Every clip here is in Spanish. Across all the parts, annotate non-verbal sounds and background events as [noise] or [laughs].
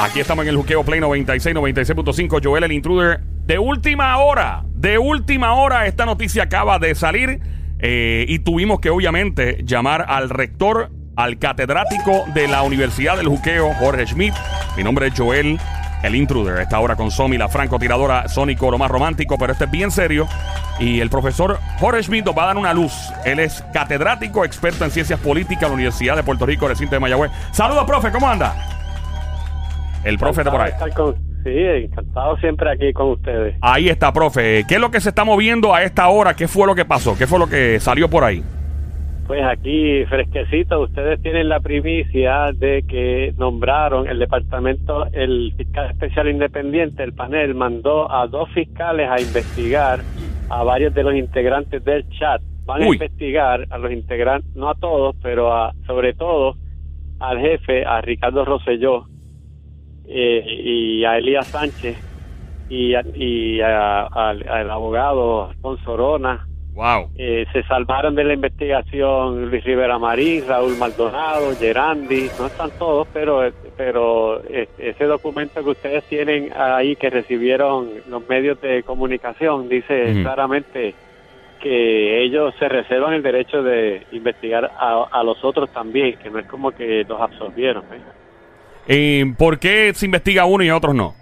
Aquí estamos en el Juqueo Play 96, 96.5. Joel el Intruder. De última hora, de última hora, esta noticia acaba de salir. eh, y tuvimos que, obviamente, llamar al rector, al catedrático de la Universidad del Juqueo, Jorge Schmidt. Mi nombre es Joel el Intruder. Esta hora con Somi, la francotiradora Sónico, lo más romántico, pero este es bien serio. Y el profesor Jorge Schmidt nos va a dar una luz. Él es catedrático, experto en ciencias políticas en la Universidad de Puerto Rico, recinto de Mayagüez. Saludos, profe, ¿cómo anda? El profe de por ahí. De sí, encantado siempre aquí con ustedes. Ahí está, profe. ¿Qué es lo que se está moviendo a esta hora? ¿Qué fue lo que pasó? ¿Qué fue lo que salió por ahí? Pues aquí, fresquecito, ustedes tienen la primicia de que nombraron el departamento, el fiscal especial independiente, el panel, mandó a dos fiscales a investigar a varios de los integrantes del chat. Van a investigar a los integrantes, no a todos, pero a, sobre todo al jefe, a Ricardo Rosselló eh, y a Elías Sánchez y, a- y a- al, al abogado Alfonso Orona. Wow. Eh, se salvaron de la investigación Luis Rivera Marín, Raúl Maldonado, Gerandi, no están todos, pero pero eh, ese documento que ustedes tienen ahí que recibieron los medios de comunicación dice claramente que ellos se reservan el derecho de investigar a, a los otros también, que no es como que los absorbieron. ¿eh? Eh, ¿Por qué se investiga uno y a otros no?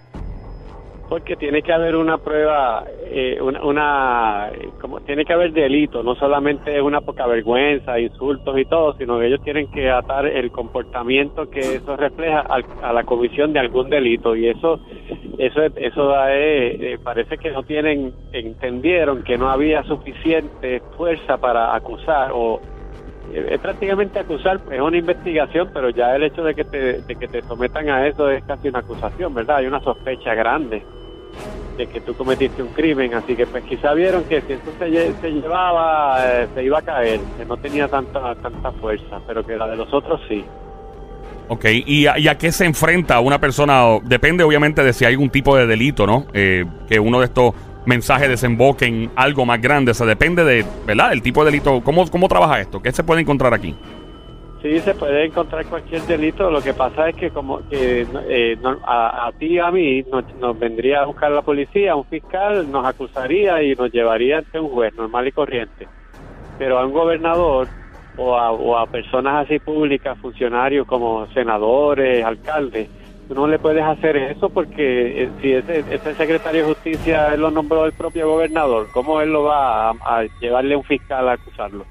Porque tiene que haber una prueba, eh, una, una como tiene que haber delito, no solamente una poca vergüenza, insultos y todo, sino que ellos tienen que atar el comportamiento que eso refleja al- a la comisión de algún delito y eso, eso, eso da, eh, eh, parece que no tienen, entendieron que no había suficiente fuerza para acusar o eh, es prácticamente acusar, es una investigación, pero ya el hecho de que te, de que te sometan a eso es casi una acusación, ¿verdad? Hay una sospecha grande que tú cometiste un crimen, así que pues quizá vieron que si esto se, lle- se llevaba, eh, se iba a caer, que no tenía tanta tanta fuerza, pero que la de los otros sí. Ok, ¿y a, y a qué se enfrenta una persona? Depende obviamente de si hay algún tipo de delito, ¿no? Eh, que uno de estos mensajes desemboque en algo más grande. O depende de, ¿verdad? El tipo de delito. ¿Cómo, cómo trabaja esto? ¿Qué se puede encontrar aquí? Sí, se puede encontrar cualquier delito. Lo que pasa es que como eh, no- a, a ti a mí nos, nos vendría a buscar la policía, un fiscal nos acusaría y nos llevaría ante un juez normal y corriente. Pero a un gobernador o a, o a personas así públicas, funcionarios como senadores, alcaldes, tú no le puedes hacer eso porque eh, si ese, ese secretario de justicia lo nombró el propio gobernador, ¿cómo él lo va a, a llevarle a un fiscal a acusarlo?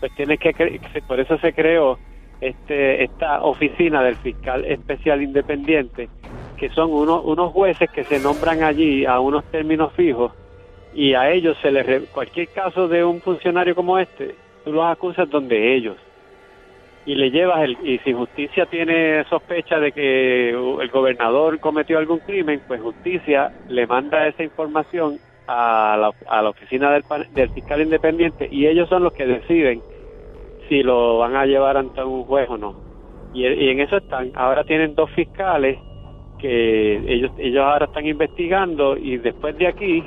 Pues tienes que, por eso se creó este, esta oficina del fiscal especial independiente, que son unos, jueces que se nombran allí a unos términos fijos y a ellos se les cualquier caso de un funcionario como este, tú los acusas donde ellos. Y le llevas el y si justicia tiene sospecha de que el gobernador cometió algún crimen, pues justicia le manda esa información a la, a la oficina del, del fiscal independiente y ellos son los que deciden si lo van a llevar ante un juez o no. Y, en eso están. Ahora tienen dos fiscales que ellos ellos ahora están investigando y después de aquí,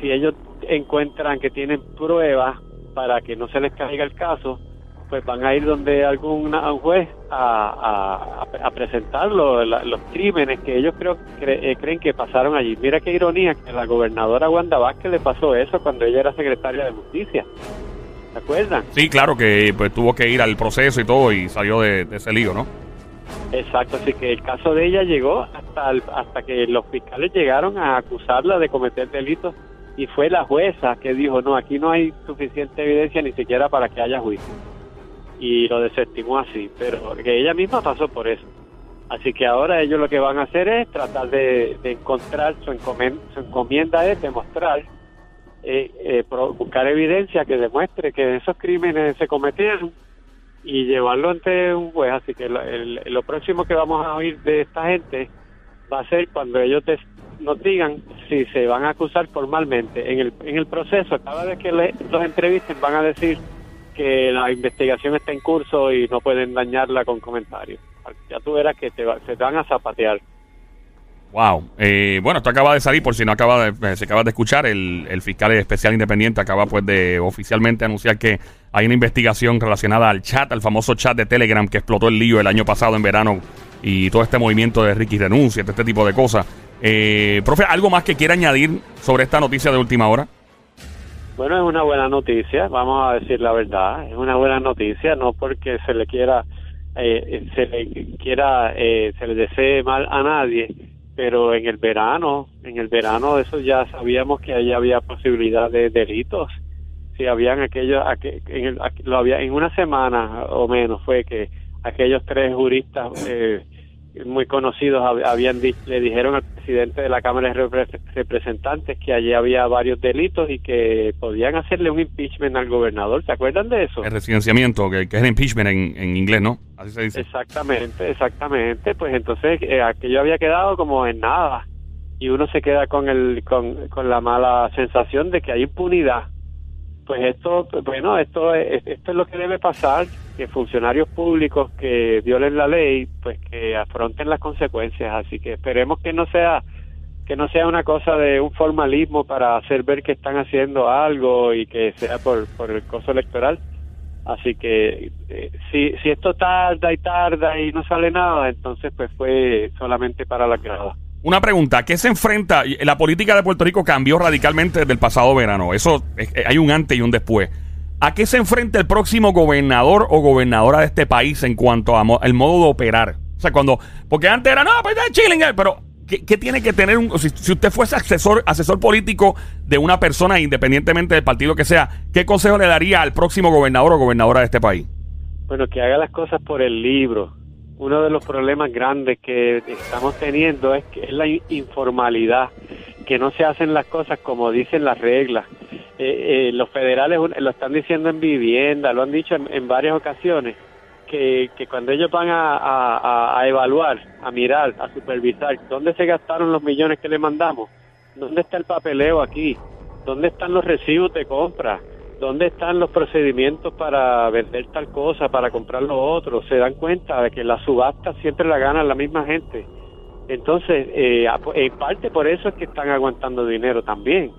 si ellos encuentran que tienen pruebas para que no se les caiga el caso, pues van a ir donde algún juez a, a, presentar los crímenes que ellos creo, cre- eh, creen que pasaron allí. Mira qué ironía que la gobernadora Wanda Vázquez le pasó eso cuando ella era secretaria de justicia. ¿Se acuerdan? Sí, claro que pues, tuvo que ir al proceso y todo y salió de, de ese lío, ¿no? Exacto, así que el caso de ella llegó hasta el- hasta que los fiscales llegaron a acusarla de cometer delitos y fue la jueza que dijo, no, aquí no hay suficiente evidencia ni siquiera para que haya juicio. Y lo desestimó así, pero que ella misma pasó por eso. Así que ahora ellos lo que van a hacer es tratar de, de encontrar, su encomienda, su encomienda es demostrar, eh, eh, buscar evidencia que demuestre que esos crímenes se cometieron y llevarlo ante un juez. Así que lo, el- lo próximo que vamos a oír de esta gente va a ser cuando ellos des- nos digan si se van a acusar formalmente. En el, en el proceso, cada vez que le- los entrevisten, van a decir que la investigación está en curso y no pueden dañarla con comentarios. Ya tú verás que te va- se te van a zapatear. Wow. Eh, bueno, esto acaba de salir, por si no acaba de, eh, se acaba de escuchar, el, el fiscal especial independiente acaba pues de oficialmente anunciar que Hay una investigación relacionada al chat, al famoso chat de Telegram que explotó el lío el año pasado en verano y todo este movimiento de Ricky renuncia, este tipo de cosas. Eh, profe, ¿algo más que quiera añadir sobre esta noticia de última hora? Bueno, es una buena noticia, vamos a decir la verdad, es una buena noticia, no porque se le quiera, eh, se le quiera, eh, se le desee mal a nadie, pero en el verano, en el verano eso ya sabíamos que ahí había posibilidad de delitos. Si habían aquellos, en, lo había, en una semana o menos fue que aquellos tres juristas eh, muy conocidos habían le dijeron al presidente de la Cámara de Representantes que allí había varios delitos y que podían hacerle un impeachment al gobernador. ¿Se acuerdan de eso? El residenciamiento, que, es el impeachment en, en, inglés, ¿no? Así se dice. Exactamente, exactamente. Pues entonces eh, aquello había quedado como en nada y uno se queda con, el, con, con la mala sensación de que hay impunidad pues esto, bueno, esto es, esto es lo que debe pasar, que funcionarios públicos que violen la ley, pues que afronten las consecuencias. Así que esperemos que no sea que no sea una cosa de un formalismo para hacer ver que están haciendo algo y que sea por, por el costo electoral. Así que eh, si, si esto tarda y tarda y no sale nada, entonces pues fue solamente para la grada. Una pregunta, ¿qué se enfrenta? La política de Puerto Rico cambió radicalmente desde el pasado verano. Eso eh, hay un antes y un después. ¿A qué se enfrenta el próximo gobernador o gobernadora de este país en cuanto al modo de operar? O sea, cuando. Porque antes era, no, pues ya chilling, eh", pero ¿qué, tiene que tener un. Si, usted fuese asesor político de una persona, independientemente del partido que sea, ¿qué consejo le daría al próximo gobernador o gobernadora de este país? Bueno, que haga las cosas por el libro uno de los problemas grandes que estamos teniendo es, que es la informalidad, que no se hacen las cosas como dicen las reglas. Eh, eh, los federales lo están diciendo en vivienda, lo han dicho en, varias ocasiones, que, cuando ellos van a, a, evaluar, a mirar, a supervisar, ¿dónde se gastaron los millones que le mandamos? ¿Dónde está el papeleo aquí? ¿Dónde están los recibos de compra? ¿Dónde están los procedimientos para vender tal cosa, para comprar lo otro? Se dan cuenta de que la subasta siempre la gana la misma gente. Entonces, eh, en parte por eso es que están aguantando dinero también.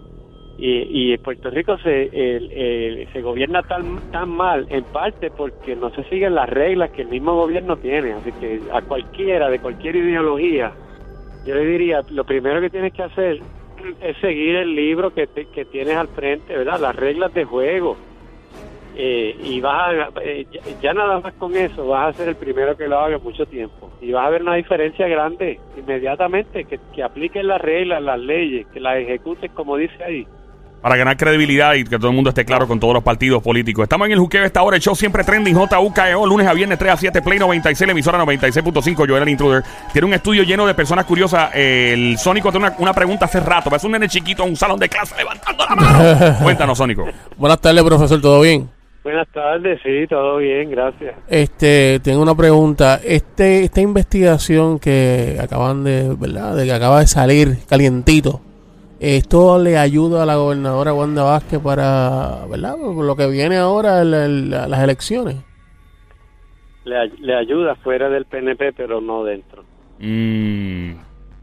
Y, y Puerto Rico se, se gobierna tan, tan mal, en parte porque no se siguen las reglas que el mismo gobierno tiene. Así que a cualquiera, de cualquier ideología, yo le diría, lo primero que tienes que hacer es seguir el libro que, que tienes al frente, ¿verdad? Las reglas de juego. Eh, y vas a, eh, ya, nada más con eso, vas a ser el primero que lo haga mucho tiempo. Y vas a ver una diferencia grande inmediatamente, que, que apliquen las reglas, las leyes, que las ejecuten como dice ahí para ganar credibilidad y que todo el mundo esté claro con todos los partidos políticos. Estamos en el juqueo esta hora, el show siempre trending, JUKEO, lunes a viernes 3 a 7, Play 96, la emisora 96.5, Joel el Intruder. Tiene un estudio lleno de personas curiosas. el Sónico tiene una, pregunta hace rato, parece un nene chiquito en un salón de clase levantando la mano. [laughs] Cuéntanos, Sónico. Buenas tardes, profesor, ¿todo bien? Buenas tardes, sí, todo bien, gracias. Este, tengo una pregunta. Este, esta investigación que acaban de, ¿verdad? De que acaba de salir calientito esto le ayuda a la gobernadora Wanda Vázquez para, ¿verdad? Lo que viene ahora, las elecciones. Le, ayuda fuera del PNP, pero no dentro. Mm.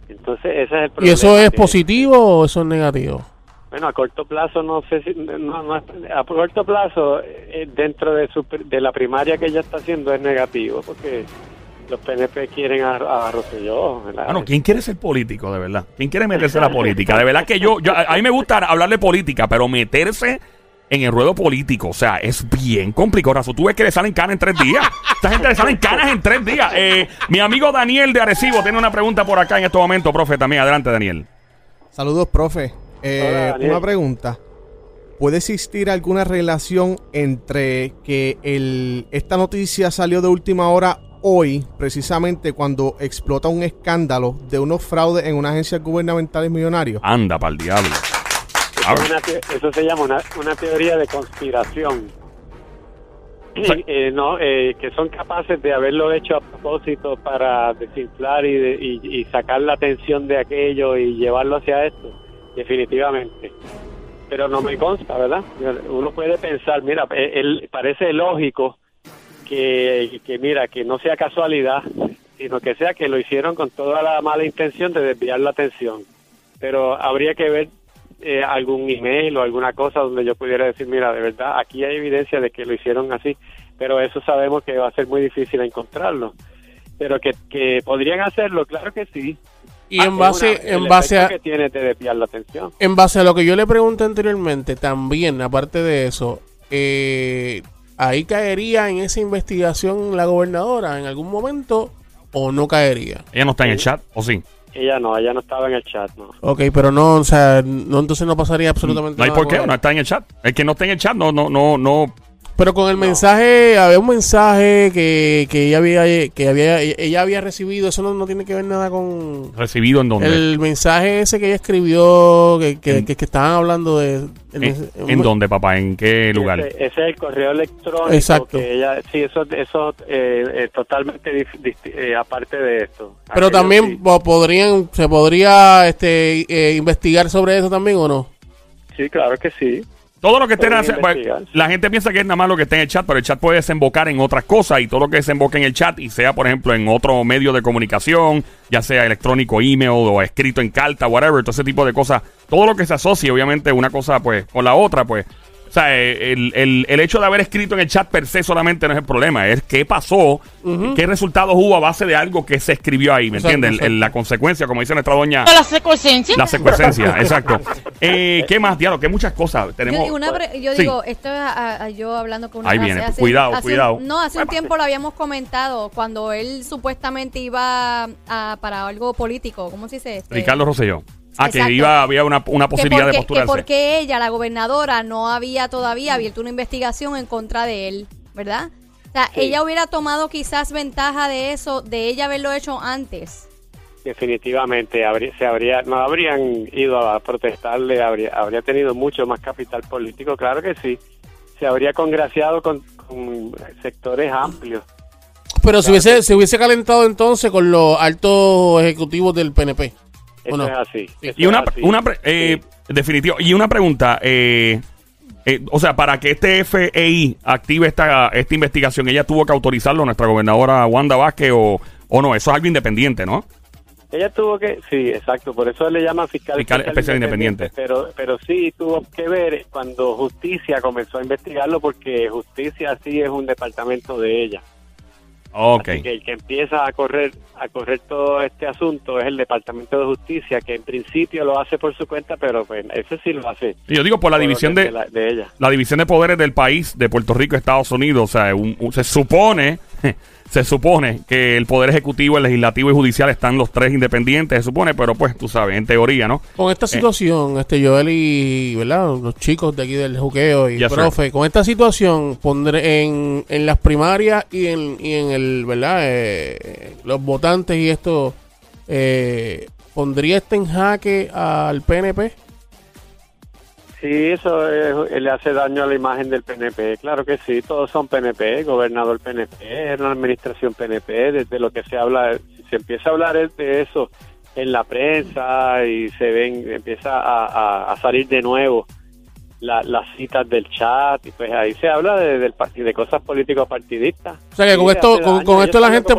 Entonces, ese es el problema. ¿Y eso es positivo o eso es negativo? Bueno, a corto plazo no sé si no, a corto plazo eh, dentro de su de la primaria que ella está haciendo es negativo porque los PNP quieren a, a Rosselló. Bueno, ¿quién quiere ser político, de verdad? ¿Quién quiere meterse en la política? De verdad que yo, yo, a mí me gusta hablar de política, pero meterse en el ruedo político, o sea, es bien complicado. Tú ves que le salen canas en tres días. Esta gente le salen canas en tres días. Eh, mi amigo Daniel de Arecibo tiene una pregunta por acá en este momento, profe, también. Adelante, Daniel. Saludos, profe. Eh, una pregunta. ¿Puede existir alguna relación entre que el, esta noticia salió de última hora hoy, precisamente cuando explota un escándalo de unos fraudes en una agencia gubernamental millonarios. Anda, para el diablo. eso se llama una, teoría de conspiración. Eh, no, eh, que son capaces de haberlo hecho a propósito para desinflar y, y, sacar la atención de aquello y llevarlo hacia esto, definitivamente. Pero no me consta, ¿verdad? Uno puede pensar, mira, eh, él, parece lógico que, mira, que no sea casualidad, sino que sea que lo hicieron con toda la mala intención de desviar la atención. Pero habría que ver eh, algún email o alguna cosa donde yo pudiera decir, mira, de verdad, aquí hay evidencia de que lo hicieron así, pero eso sabemos que va a ser muy difícil encontrarlo. Pero que, que podrían hacerlo, claro que sí. Y en base, en base a que tiene de la atención. En base a lo que yo le pregunté anteriormente, también, aparte de eso, eh, ahí caería en esa investigación la gobernadora en algún momento o no caería. Ella no está en el chat, ¿o sí? Ella no, ella no estaba en el chat, no. Ok, pero no, o sea, no, entonces no pasaría absolutamente nada. No hay por qué, no está en el chat. El que no está en el chat no, no, no, no pero con el mensaje, había un mensaje que, que ella había que había ella había recibido, eso no, no tiene que ver nada con recibido en dónde. El mensaje ese que ella escribió que, que, que, estaban hablando de ¿En, dónde, papá? ¿En qué lugar? Ese, es el correo electrónico Exacto. que ella sí, eso eso eh, totalmente eh, aparte de esto. Pero también podrían se podría este eh, investigar sobre eso también o no? Sí, claro que sí. Todo lo que esté en la gente piensa que es nada más lo que está en el chat, pero el chat puede desembocar en otras cosas y todo lo que desemboque en el chat y sea, por ejemplo, en otro medio de comunicación, ya sea electrónico, email o escrito en carta, whatever, todo ese tipo de cosas, todo lo que se asocie, obviamente, una cosa pues con la otra, pues o sea, eh, el, el, el, hecho de haber escrito en el chat per se solamente no es el problema, es qué pasó, qué resultados hubo a base de algo que se escribió ahí, ¿me entiendes? La consecuencia, como dice nuestra doña. La secuencia. La secuencia, exacto. Eh, ¿Qué más, Diablo? Que muchas cosas tenemos. Yo, digo, esto es yo hablando con una Ahí viene, cuidado, cuidado. no, hace un tiempo lo habíamos comentado, cuando él supuestamente iba a, para algo político, ¿cómo se dice? Este? Ricardo Rosselló. Ah, que iba, había una, una posibilidad de posturarse. Que porque ella, la gobernadora, no había todavía abierto una investigación en contra de él, ¿verdad? O sea, ella hubiera tomado quizás ventaja de eso, de ella haberlo hecho antes. Definitivamente, habría, se habría, no habrían ido a protestarle, habría, habría tenido mucho más capital político, claro que sí. Se habría congraciado con, sectores amplios. Pero si hubiese, se hubiese calentado entonces con los altos ejecutivos del PNP. Eso es así. y una, una eh, definitivo. Y una pregunta, eh, eh, o sea, para que este FEI active esta, esta investigación, ella tuvo que autorizarlo, nuestra gobernadora Wanda Vázquez, o, o no, eso es algo independiente, ¿no? Ella tuvo que, sí, exacto, por eso le llaman fiscal, fiscal especial, independiente. Pero, pero sí tuvo que ver cuando Justicia comenzó a investigarlo, porque Justicia sí es un departamento de ella. Okay. que el que empieza a correr a correr todo este asunto es el Departamento de Justicia, que en principio lo hace por su cuenta, pero pues ese sí lo hace. Yo digo por la división de, de, ella. La división de poderes del país, de Puerto Rico, Estados Unidos. O sea, se supone [laughs] se supone que el Poder Ejecutivo, el Legislativo y Judicial están los tres independientes, se supone, pero pues tú sabes, en teoría, ¿no? Con esta eh, situación, este Joel y, ¿verdad? Los chicos de aquí del juqueo y profe, con esta situación, pondré en, en las primarias y en, y en el, ¿verdad? Eh, los votantes y esto, eh, ¿pondría este en jaque al PNP? Sí, eso le hace daño a la imagen del PNP. Claro que sí, todos son PNP, gobernador PNP, es una administración PNP, desde lo que se habla, se empieza a hablar de eso en la prensa y se ven, empieza a, salir de nuevo las citas del chat y pues ahí se habla de, del de cosas políticos partidistas. O sea que con esto, con, esto la gente...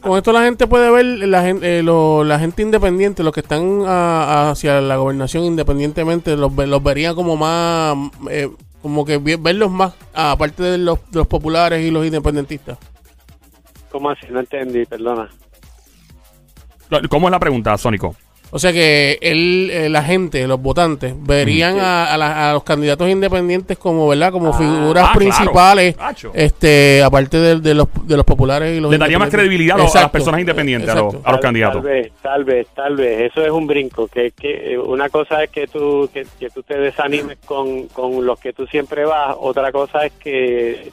Con esto la gente puede ver la gente, eh, la gente independiente, los que están hacia la gobernación independientemente, los, los verían como más, eh, como que verlos más, aparte de los, de los populares y los independentistas. ¿Cómo así? No entendí, perdona. ¿Cómo es la pregunta, Sónico? O sea que él, eh, la gente, los votantes, verían a, los candidatos independientes como, ¿verdad? Como ah. figuras ah, principales, este, aparte de, los, de los populares y los Le daría más credibilidad a las personas independientes, a los, candidatos. Tal vez, tal vez, tal vez. Eso es un brinco. Que, que una cosa es que tú, que, que tú te desanimes con, con los que tú siempre vas. Otra cosa es que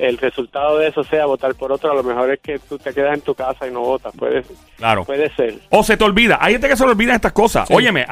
el resultado de eso sea votar por otro, a lo mejor es que tú te quedas en tu casa y no votas. Puede, claro. puede ser. O se te olvida. Hay gente que se le olvida estas cosas. Óyeme,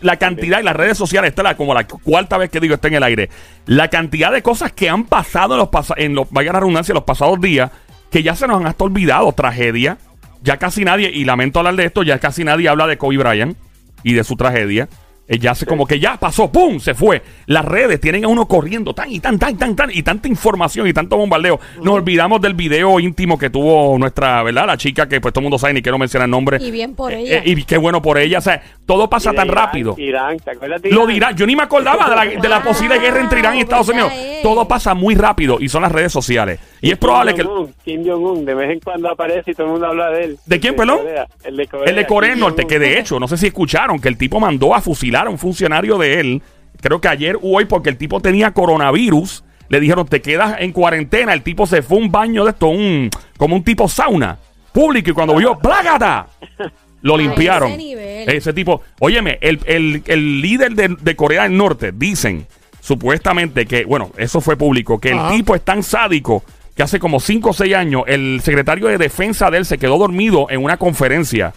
la cantidad y las redes sociales, esta es como la cuarta vez que digo está en el aire. La cantidad de cosas que han pasado en los, en los vaya la redundancia, en los pasados días, que ya se nos han hasta olvidado. Tragedia. Ya casi nadie, y lamento hablar de esto, ya casi nadie habla de Kobe Bryant y de su tragedia. Eh, ya se, como que ya pasó, ¡pum! Se fue. Las redes tienen a uno corriendo tan y tan, tan, tan, tan, y tanta información y tanto bombardeo. Nos olvidamos del video íntimo que tuvo nuestra, ¿verdad? La chica que pues todo el mundo sabe, ni quiero mencionar el nombre. Y bien por Eh, ella. eh, y qué bueno por ella. O sea, todo pasa tan Irán, rápido. Irán, ¿te acuerdas de Lo Irán? dirá. Yo ni me acordaba de la, de la posible guerra entre Irán y Estados Unidos. Todo pasa muy rápido y son las redes sociales. Y es Kim probable que. Kim Jong-un, de vez en cuando aparece y todo el mundo habla de él. ¿De quién, perdón? El de Corea. El de Corea del Norte, que de hecho, no sé si escucharon que el tipo mandó a fusilar a un funcionario de él, creo que ayer o hoy, porque el tipo tenía coronavirus. Le dijeron, te quedas en cuarentena. El tipo se fue a un baño de esto, un, como un tipo sauna público. Y cuando vio, ¡plágata! Lo limpiaron. ese nivel. Ese tipo, óyeme, el, el- el líder de, de Corea del Norte, dicen supuestamente que, bueno, eso fue público, que Ajá. el tipo es tan sádico que hace como 5 o 6 años el secretario de defensa de él se quedó dormido en una conferencia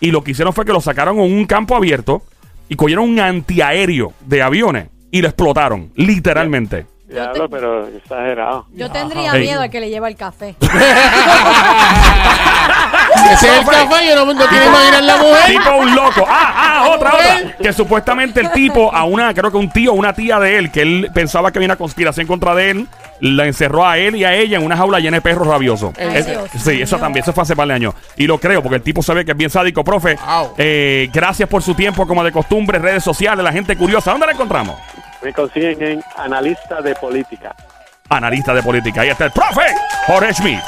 y lo que hicieron fue que lo sacaron en un campo abierto y cogieron un antiaéreo de aviones y lo explotaron, literalmente. Diablo, pero exagerado. Yo tendría miedo a que le lleva el café. [laughs] [laughs] Ese es el café, yo no, no quiero imaginar la mujer. tipo un loco. Ah, ah, otra, otra. Que supuestamente el tipo, a una, creo que un tío una tía de él, que él pensaba que había una conspiración contra de él, la encerró a él y a ella en una jaula llena de perros rabiosos. Es- sí, eso también, eso fue hace par de años. Y lo creo, porque el tipo sabe que es bien sádico, profe. Wow. Eh, gracias por su tiempo, como de costumbre, redes sociales, la gente curiosa. ¿Dónde la encontramos? Me consiguen en analista de política. Analista de política. Ahí está el profe Jorge Schmidt.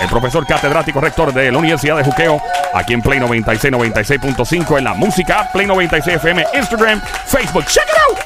El profesor catedrático rector de la Universidad de Juqueo, aquí en Play 96, 96.5 en la música, Play 96 FM, Instagram, Facebook. Check it out.